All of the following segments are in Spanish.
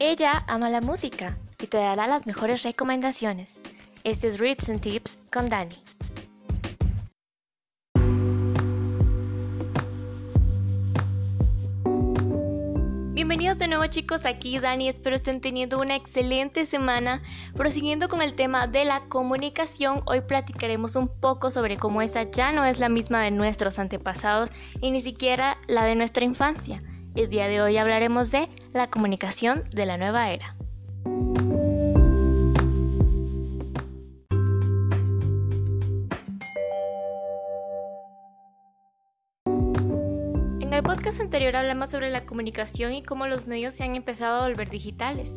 Ella ama la música y te dará las mejores recomendaciones. Este es Reads and Tips con Dani. Bienvenidos de nuevo chicos, aquí Dani, espero estén teniendo una excelente semana. Prosiguiendo con el tema de la comunicación, hoy platicaremos un poco sobre cómo esa ya no es la misma de nuestros antepasados y ni siquiera la de nuestra infancia. El día de hoy hablaremos de la comunicación de la nueva era. En el podcast anterior hablamos sobre la comunicación y cómo los medios se han empezado a volver digitales.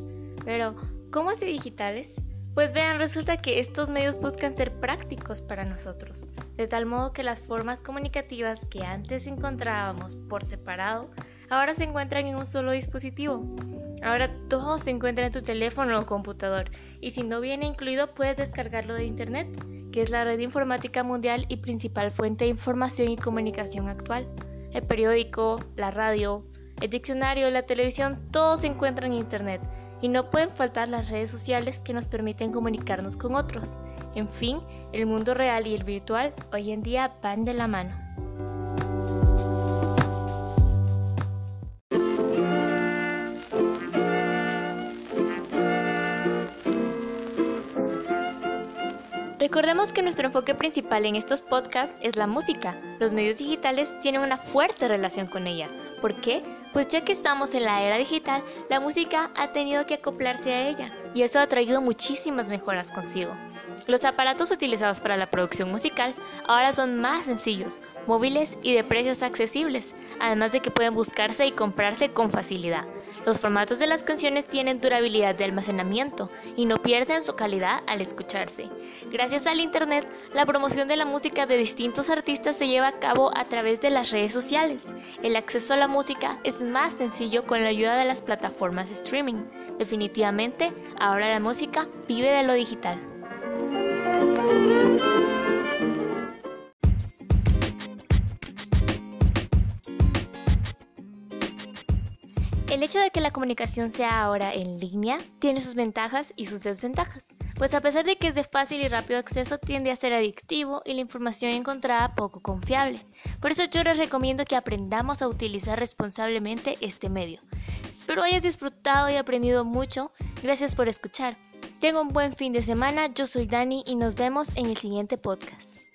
Pero, ¿cómo así digitales? Pues vean, resulta que estos medios buscan ser prácticos para nosotros, de tal modo que las formas comunicativas que antes encontrábamos por separado ahora se encuentran en un solo dispositivo. Ahora todo se encuentra en tu teléfono o computador y si no viene incluido puedes descargarlo de Internet, que es la red informática mundial y principal fuente de información y comunicación actual. El periódico, la radio, el diccionario, la televisión, todo se encuentra en Internet y no pueden faltar las redes sociales que nos permiten comunicarnos con otros. En fin, el mundo real y el virtual hoy en día van de la mano. Recordemos que nuestro enfoque principal en estos podcasts es la música. Los medios digitales tienen una fuerte relación con ella. ¿Por qué? Pues ya que estamos en la era digital, la música ha tenido que acoplarse a ella y eso ha traído muchísimas mejoras consigo. Los aparatos utilizados para la producción musical ahora son más sencillos, móviles y de precios accesibles, además de que pueden buscarse y comprarse con facilidad. Los formatos de las canciones tienen durabilidad de almacenamiento y no pierden su calidad al escucharse. Gracias al Internet, la promoción de la música de distintos artistas se lleva a cabo a través de las redes sociales. El acceso a la música es más sencillo con la ayuda de las plataformas streaming. Definitivamente, ahora la música vive de lo digital. El hecho de que la comunicación sea ahora en línea tiene sus ventajas y sus desventajas, pues a pesar de que es de fácil y rápido acceso tiende a ser adictivo y la información encontrada poco confiable. Por eso yo les recomiendo que aprendamos a utilizar responsablemente este medio. Espero hayas disfrutado y aprendido mucho. Gracias por escuchar. Tengo un buen fin de semana, yo soy Dani y nos vemos en el siguiente podcast.